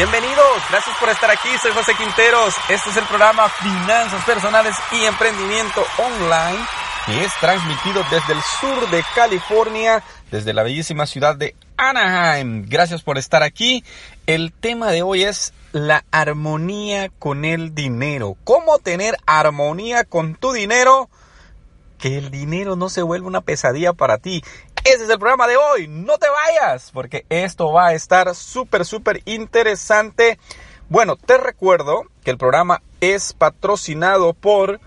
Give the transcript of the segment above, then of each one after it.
Bienvenidos, gracias por estar aquí, soy José Quinteros. Este es el programa Finanzas Personales y Emprendimiento Online y es transmitido desde el sur de California, desde la bellísima ciudad de Anaheim. Gracias por estar aquí. El tema de hoy es la armonía con el dinero. ¿Cómo tener armonía con tu dinero? Que el dinero no se vuelva una pesadilla para ti. Ese es el programa de hoy. No te vayas, porque esto va a estar súper, súper interesante. Bueno, te recuerdo que el programa es patrocinado por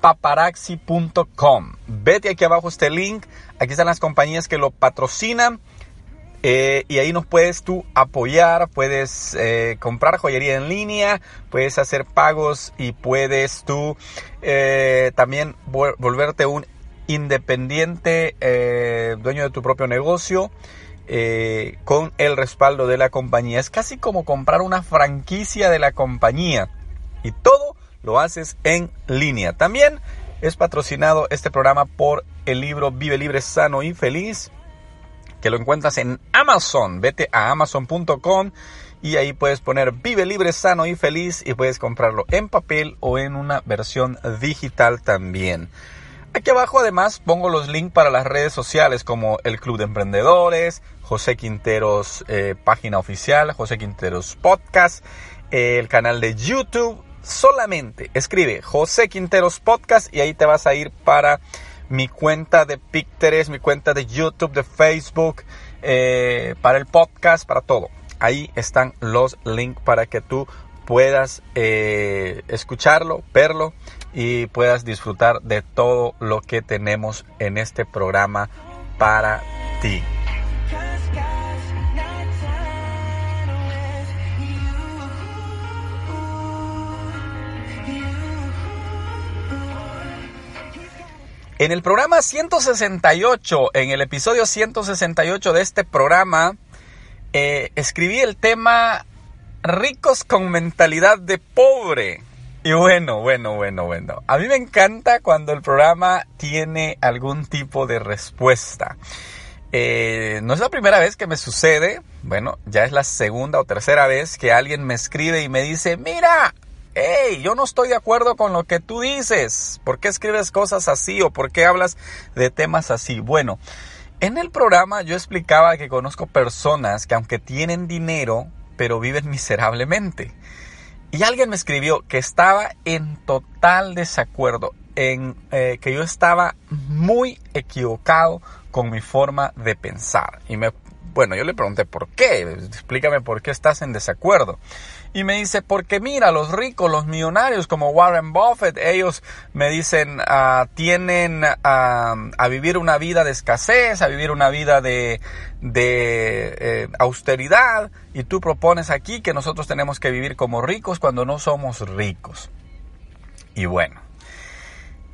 paparaxi.com. Vete aquí abajo este link. Aquí están las compañías que lo patrocinan. Eh, y ahí nos puedes tú apoyar, puedes eh, comprar joyería en línea, puedes hacer pagos y puedes tú eh, también volverte un independiente, eh, dueño de tu propio negocio, eh, con el respaldo de la compañía. Es casi como comprar una franquicia de la compañía y todo lo haces en línea. También es patrocinado este programa por el libro Vive Libre, Sano y Feliz, que lo encuentras en Amazon. Vete a amazon.com y ahí puedes poner Vive Libre, Sano y Feliz y puedes comprarlo en papel o en una versión digital también. Aquí abajo además pongo los links para las redes sociales como el Club de Emprendedores, José Quinteros eh, página oficial, José Quinteros podcast, eh, el canal de YouTube. Solamente escribe José Quinteros podcast y ahí te vas a ir para mi cuenta de Picteres, mi cuenta de YouTube, de Facebook, eh, para el podcast, para todo. Ahí están los links para que tú puedas escucharlo, verlo y puedas disfrutar de todo lo que tenemos en este programa para ti. En el programa 168, en el episodio 168 de este programa, eh, escribí el tema ricos con mentalidad de pobre. Y bueno, bueno, bueno, bueno. A mí me encanta cuando el programa tiene algún tipo de respuesta. Eh, no es la primera vez que me sucede, bueno, ya es la segunda o tercera vez que alguien me escribe y me dice, mira, hey, yo no estoy de acuerdo con lo que tú dices. ¿Por qué escribes cosas así o por qué hablas de temas así? Bueno, en el programa yo explicaba que conozco personas que aunque tienen dinero, pero viven miserablemente. Y alguien me escribió que estaba en total desacuerdo, en eh, que yo estaba muy equivocado con mi forma de pensar. Y me, bueno, yo le pregunté por qué, explícame por qué estás en desacuerdo. Y me dice, porque mira, los ricos, los millonarios como Warren Buffett, ellos me dicen, uh, tienen uh, a vivir una vida de escasez, a vivir una vida de, de eh, austeridad, y tú propones aquí que nosotros tenemos que vivir como ricos cuando no somos ricos. Y bueno,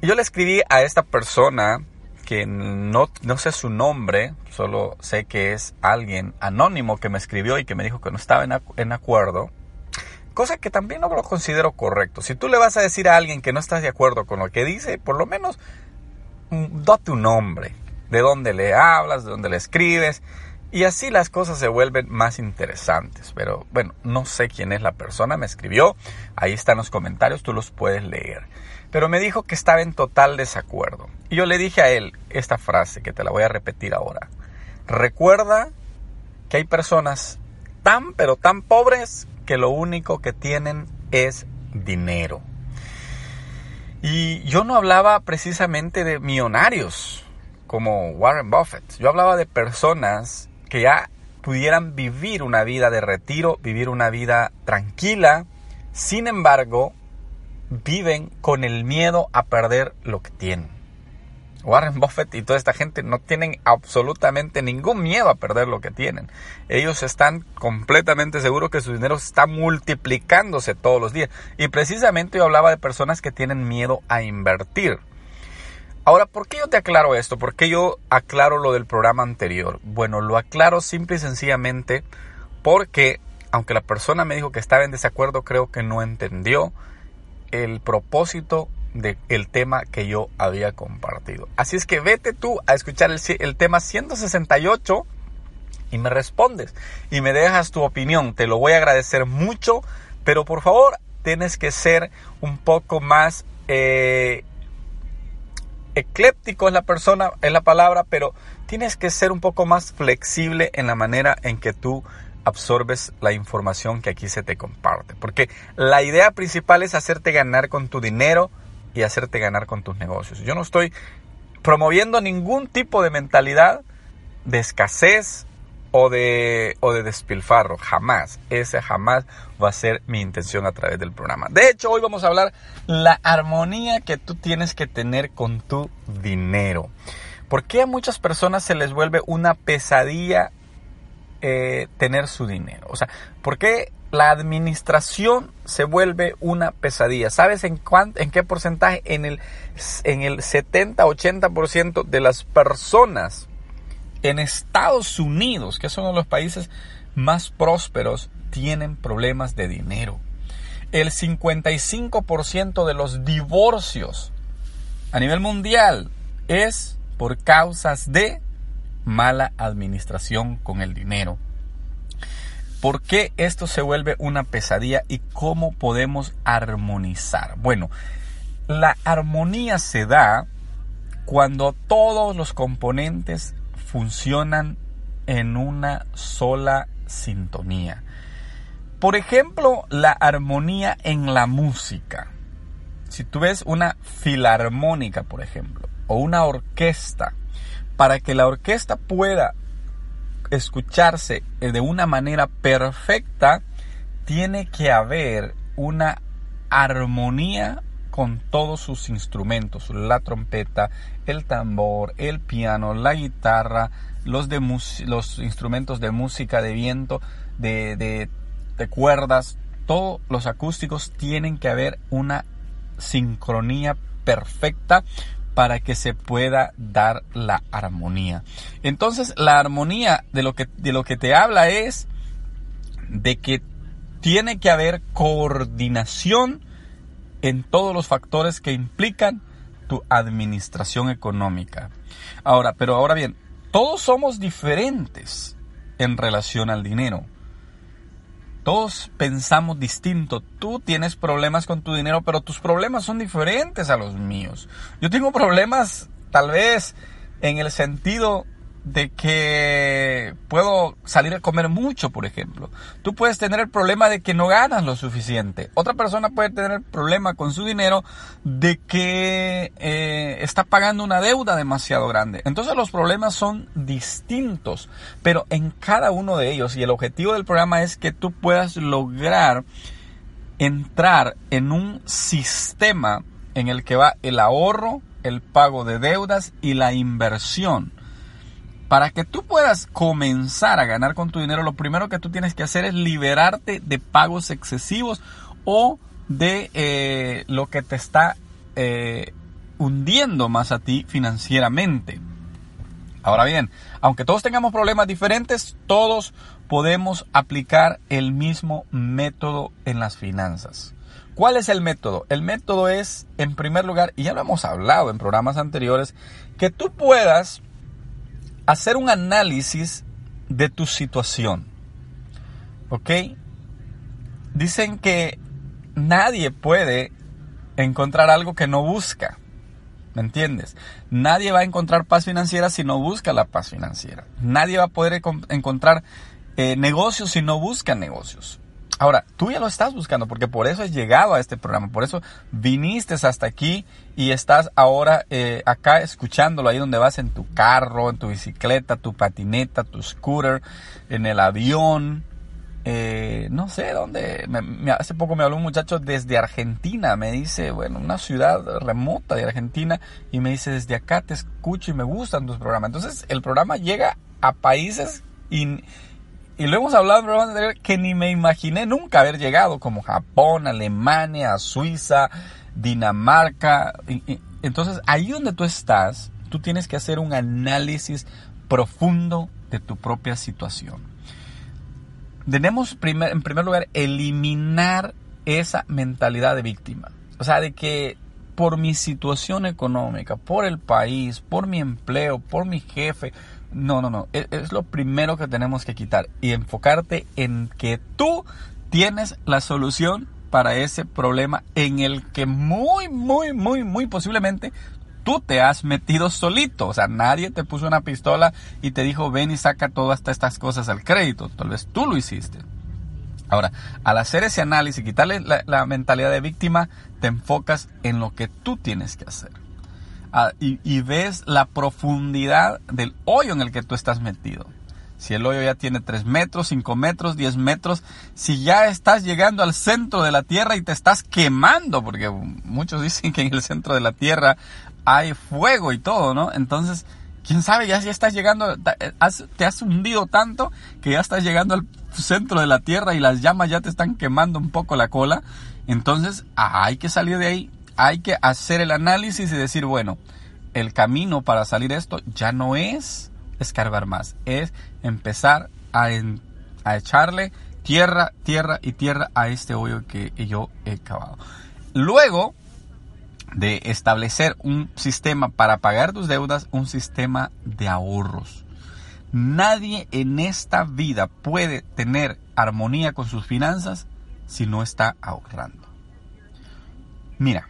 yo le escribí a esta persona que no, no sé su nombre, solo sé que es alguien anónimo que me escribió y que me dijo que no estaba en acuerdo Cosa que también no lo considero correcto. Si tú le vas a decir a alguien que no estás de acuerdo con lo que dice, por lo menos mm, date un nombre. De dónde le hablas, de dónde le escribes. Y así las cosas se vuelven más interesantes. Pero bueno, no sé quién es la persona, me escribió. Ahí están los comentarios, tú los puedes leer. Pero me dijo que estaba en total desacuerdo. Y yo le dije a él esta frase que te la voy a repetir ahora. Recuerda que hay personas tan pero tan pobres que lo único que tienen es dinero. Y yo no hablaba precisamente de millonarios como Warren Buffett. Yo hablaba de personas que ya pudieran vivir una vida de retiro, vivir una vida tranquila. Sin embargo, viven con el miedo a perder lo que tienen. Warren Buffett y toda esta gente no tienen absolutamente ningún miedo a perder lo que tienen. Ellos están completamente seguros que su dinero está multiplicándose todos los días. Y precisamente yo hablaba de personas que tienen miedo a invertir. Ahora, ¿por qué yo te aclaro esto? ¿Por qué yo aclaro lo del programa anterior? Bueno, lo aclaro simple y sencillamente porque, aunque la persona me dijo que estaba en desacuerdo, creo que no entendió el propósito del tema que yo había compartido. Así es que vete tú a escuchar el, tema 168 y me respondes y me dejas tu opinión. Te lo voy a agradecer mucho, pero por favor tienes que ser un poco más eh, ecléptico es la persona, es la palabra, pero tienes que ser un poco más flexible en la manera en que tú absorbes la información que aquí se te comparte. Porque la idea principal es hacerte ganar con tu dinero y hacerte ganar con tus negocios. Yo no estoy promoviendo ningún tipo de mentalidad de escasez o de, o de despilfarro. Jamás. Ese jamás va a ser mi intención a través del programa. De hecho, hoy vamos a hablar la armonía que tú tienes que tener con tu dinero. ¿Por qué a muchas personas se les vuelve una pesadilla eh, tener su dinero? O sea, ¿por qué la administración se vuelve una pesadilla? ¿Sabes en, en qué porcentaje? En el, en el 70-80% de las personas en Estados Unidos, que es uno de los países más prósperos, tienen problemas de dinero. El 55% de los divorcios a nivel mundial es por causas de mala administración con el dinero. ¿Por qué esto se vuelve una pesadilla y cómo podemos armonizar? Bueno, la armonía se da cuando todos los componentes funcionan en una sola sintonía. Por ejemplo, la armonía en la música. Si tú ves una filarmónica, por ejemplo, o una orquesta, para que la orquesta pueda escucharse de una manera perfecta, tiene que haber una armonía con todos sus instrumentos, la trompeta, el tambor, el piano, la guitarra, los, de los instrumentos de música de viento, de, de, de cuerdas, todos los acústicos tienen que haber una sincronía perfecta para que se pueda dar la armonía. Entonces, la armonía de lo que, de lo que te habla es de que tiene que haber coordinación en todos los factores que implican tu administración económica. Ahora, pero ahora bien, todos somos diferentes en relación al dinero. Todos pensamos distinto. Tú tienes problemas con tu dinero, pero tus problemas son diferentes a los míos. Yo tengo problemas tal vez en el sentido de que puedo salir a comer mucho, por ejemplo. Tú puedes tener el problema de que no ganas lo suficiente. Otra persona puede tener el problema con su dinero de que eh, está pagando una deuda demasiado grande. Entonces los problemas son distintos, pero en cada uno de ellos, y el objetivo del programa es que tú puedas lograr entrar en un sistema en el que va el ahorro, el pago de deudas y la inversión para que tú puedas comenzar a ganar con tu dinero, lo primero que tú tienes que hacer es liberarte de pagos excesivos o de eh, lo que te está eh, hundiendo más a ti financieramente. Ahora bien, aunque todos tengamos problemas diferentes, todos podemos aplicar el mismo método en las finanzas. ¿Cuál es el método? El método es, en primer lugar, y ya lo hemos hablado en programas anteriores, que tú puedas hacer un análisis de tu situación. ¿Ok? Dicen que nadie puede encontrar algo que no busca. ¿Me entiendes? Nadie va a encontrar paz financiera si no busca la paz financiera. Nadie va a poder encontrar eh, negocios si no busca negocios. Ahora, tú ya lo estás buscando porque por eso has llegado a este programa, por eso viniste hasta aquí y estás ahora eh, acá escuchándolo ahí donde vas en tu carro, en tu bicicleta, tu patineta, tu scooter, en el avión, eh, no sé dónde. hace poco me habló un muchacho desde Argentina, me dice, bueno, una ciudad remota de Argentina, y me dice, desde acá te escucho y me gustan tus programas. Entonces, el programa llega a países y y lo hemos hablado en programas anteriores que ni me imaginé nunca haber llegado, como Japón, Alemania, Suiza, Dinamarca. entonces, ahí donde tú estás, tú tienes que hacer un análisis profundo de tu propia situación. Tenemos, en primer lugar, eliminar esa mentalidad de víctima. O sea, de que por mi situación económica, por el país, por mi empleo, por mi jefe, No, no, no. Es, es lo primero que tenemos que quitar y enfocarte en que tú tienes la solución para ese problema en el que muy, muy, muy, muy posiblemente tú te has metido solito. O sea, nadie te puso una pistola y te dijo, ven y saca todas estas cosas al crédito. Tal vez tú lo hiciste. Ahora, al hacer ese análisis quitarle la, mentalidad de víctima, te enfocas en lo que tú tienes que hacer. Ah, y, ves la profundidad del hoyo en el que tú estás metido. Si el hoyo ya tiene 3 metros, 5 metros, 10 metros, si ya estás llegando al centro de la Tierra y te estás quemando, porque muchos dicen que en el centro de la Tierra hay fuego y todo, ¿no? Entonces, quién sabe, ya, ya estás llegando, te has hundido tanto que ya estás llegando al centro de la Tierra y las llamas ya te están quemando un poco la cola. Entonces, hay que salir de ahí, hay que hacer el análisis y decir, bueno, el camino para salir esto ya no es escarbar más, es empezar a, a echarle tierra, tierra y tierra a este hoyo que yo he cavado. Luego, de establecer un sistema para pagar tus deudas, un sistema de ahorros. Nadie en esta vida puede tener armonía con sus finanzas si no está ahorrando. Mira,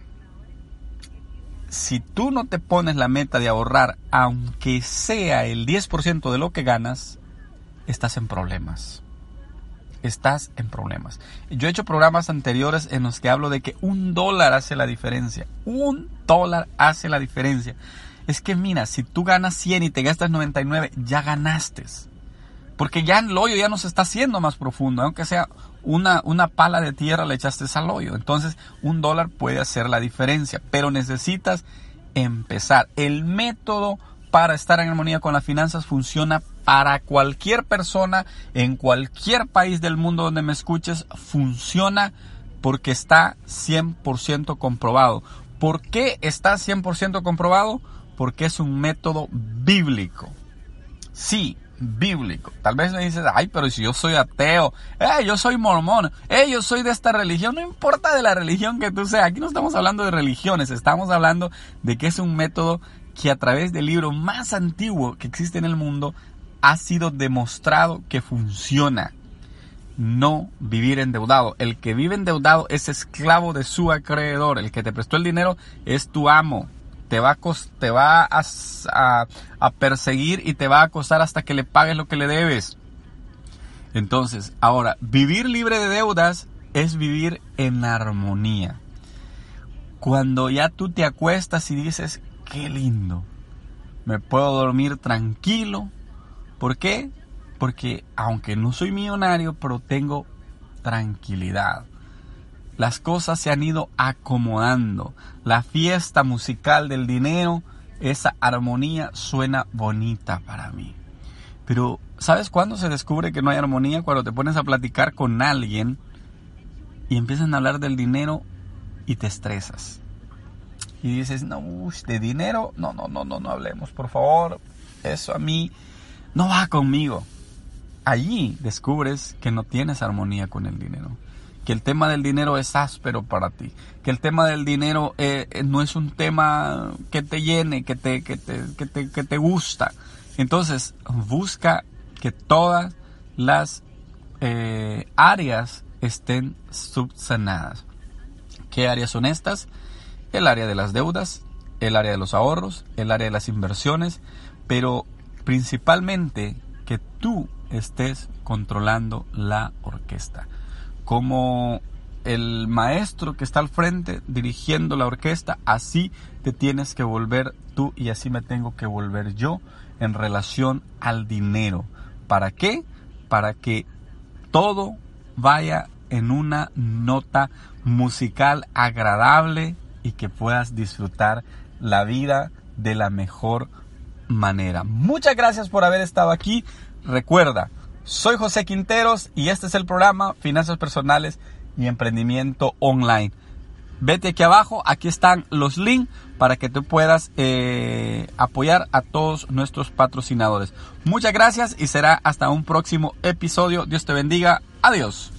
si tú no te pones la meta de ahorrar, aunque sea el 10% de lo que ganas, estás en problemas estás en problemas. Yo he hecho programas anteriores en los que hablo de que un dólar hace la diferencia. Un dólar hace la diferencia. Es que mira, si tú ganas 100 y te gastas 99, ya ganaste. Porque ya el hoyo ya no se está haciendo más profundo, aunque sea una, una pala de tierra le echaste al hoyo. Entonces, un dólar puede hacer la diferencia, pero necesitas empezar. El método para estar en armonía con las finanzas funciona para cualquier persona en cualquier país del mundo donde me escuches. Funciona porque está 100% comprobado. ¿Por qué está 100% comprobado? Porque es un método bíblico. Sí, bíblico. Tal vez le dices, ay, pero si yo soy ateo, eh, yo soy mormón, eh, yo soy de esta religión, no importa de la religión que tú seas, aquí no estamos hablando de religiones, estamos hablando de que es un método que a través del libro más antiguo que existe en el mundo ha sido demostrado que funciona. No vivir endeudado. El que vive endeudado es esclavo de su acreedor. El que te prestó el dinero es tu amo. Te va, a, te va a, perseguir y te va a acosar hasta que le pagues lo que le debes. Entonces, ahora, vivir libre de deudas es vivir en armonía. Cuando ya tú te acuestas y dices, qué lindo. Me puedo dormir tranquilo. ¿Por qué? Porque aunque no soy millonario, pero tengo tranquilidad. Las cosas se han ido acomodando. La fiesta musical del dinero, esa armonía suena bonita para mí. Pero, ¿sabes cuándo se descubre que no hay armonía? Cuando te pones a platicar con alguien y empiezan a hablar del dinero y te estresas y dices, no, de dinero, no, no, no, no, no hablemos, por favor, eso a mí no va conmigo. Allí descubres que no tienes armonía con el dinero, que el tema del dinero es áspero para ti, que el tema del dinero eh, eh, no es un tema que te llene, que te, que te, que te, que te gusta. Entonces, busca que todas las eh, áreas estén subsanadas. ¿Qué áreas son estas? el área de las deudas, el área de los ahorros, el área de las inversiones, pero principalmente que tú estés controlando la orquesta. Como el maestro que está al frente dirigiendo la orquesta, así te tienes que volver tú y así me tengo que volver yo en relación al dinero. ¿Para qué? Para que todo vaya en una nota musical agradable, y que puedas disfrutar la vida de la mejor manera. Muchas gracias por haber estado aquí. Recuerda, soy José Quinteros y este es el programa Finanzas Personales y Emprendimiento Online. Vete aquí abajo, aquí están los links para que tú puedas eh, apoyar a todos nuestros patrocinadores. Muchas gracias y será hasta un próximo episodio. Dios te bendiga. Adiós.